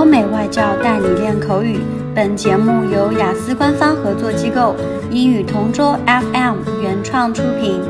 欧美外教带你练口语。本节目由雅思官方合作机构英语同桌 FM 原创出品。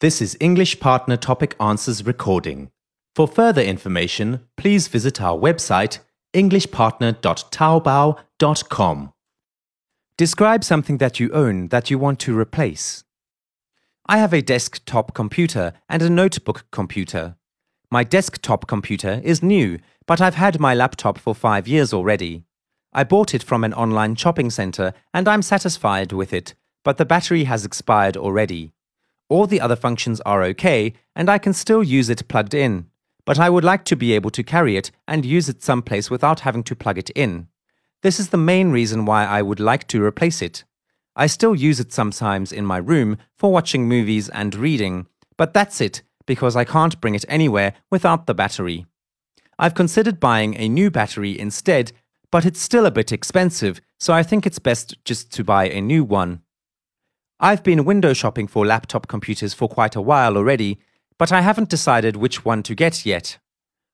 This is English Partner Topic Answers recording. For further information, please visit our website englishpartner.taobao.com. Describe something that you own that you want to replace. I have a desktop computer and a notebook computer. My desktop computer is new, but I've had my laptop for five years already. I bought it from an online shopping center and I'm satisfied with it, but the battery has expired already. All the other functions are okay and I can still use it plugged in, but I would like to be able to carry it and use it someplace without having to plug it in. This is the main reason why I would like to replace it. I still use it sometimes in my room for watching movies and reading, but that's it because I can't bring it anywhere without the battery. I've considered buying a new battery instead, but it's still a bit expensive, so I think it's best just to buy a new one. I've been window shopping for laptop computers for quite a while already, but I haven't decided which one to get yet.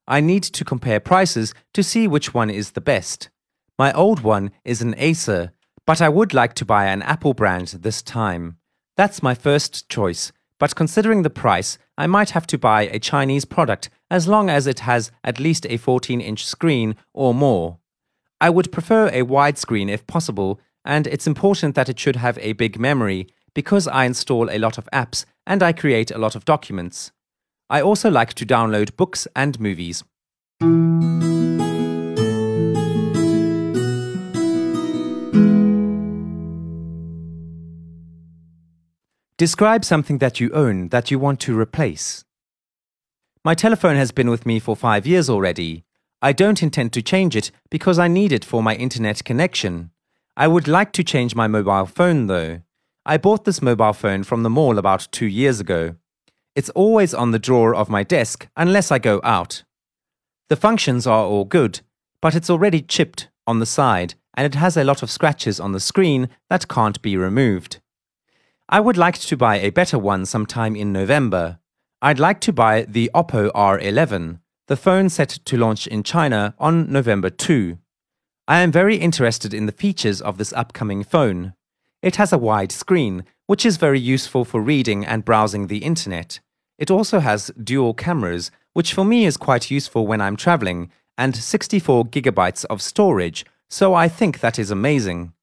I need to compare prices to see which one is the best. My old one is an Acer, but I would like to buy an Apple brand this time. That's my first choice, but considering the price, I might have to buy a Chinese product as long as it has at least a 14 inch screen or more. I would prefer a widescreen if possible, and it's important that it should have a big memory because I install a lot of apps and I create a lot of documents. I also like to download books and movies. Describe something that you own that you want to replace. My telephone has been with me for five years already. I don't intend to change it because I need it for my internet connection. I would like to change my mobile phone though. I bought this mobile phone from the mall about two years ago. It's always on the drawer of my desk unless I go out. The functions are all good, but it's already chipped on the side and it has a lot of scratches on the screen that can't be removed. I would like to buy a better one sometime in November. I'd like to buy the Oppo R11, the phone set to launch in China on November 2. I am very interested in the features of this upcoming phone. It has a wide screen, which is very useful for reading and browsing the internet. It also has dual cameras, which for me is quite useful when I'm traveling, and 64 gigabytes of storage, so I think that is amazing.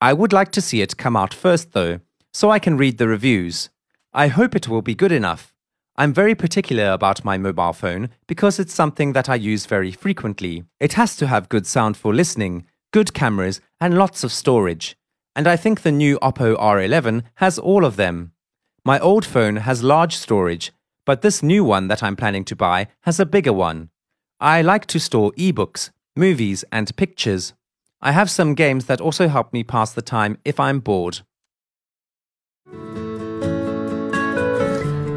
I would like to see it come out first though, so I can read the reviews. I hope it will be good enough. I'm very particular about my mobile phone because it's something that I use very frequently. It has to have good sound for listening, good cameras, and lots of storage. And I think the new Oppo R11 has all of them. My old phone has large storage, but this new one that I'm planning to buy has a bigger one. I like to store ebooks, movies, and pictures. I have some games that also help me pass the time if I'm bored.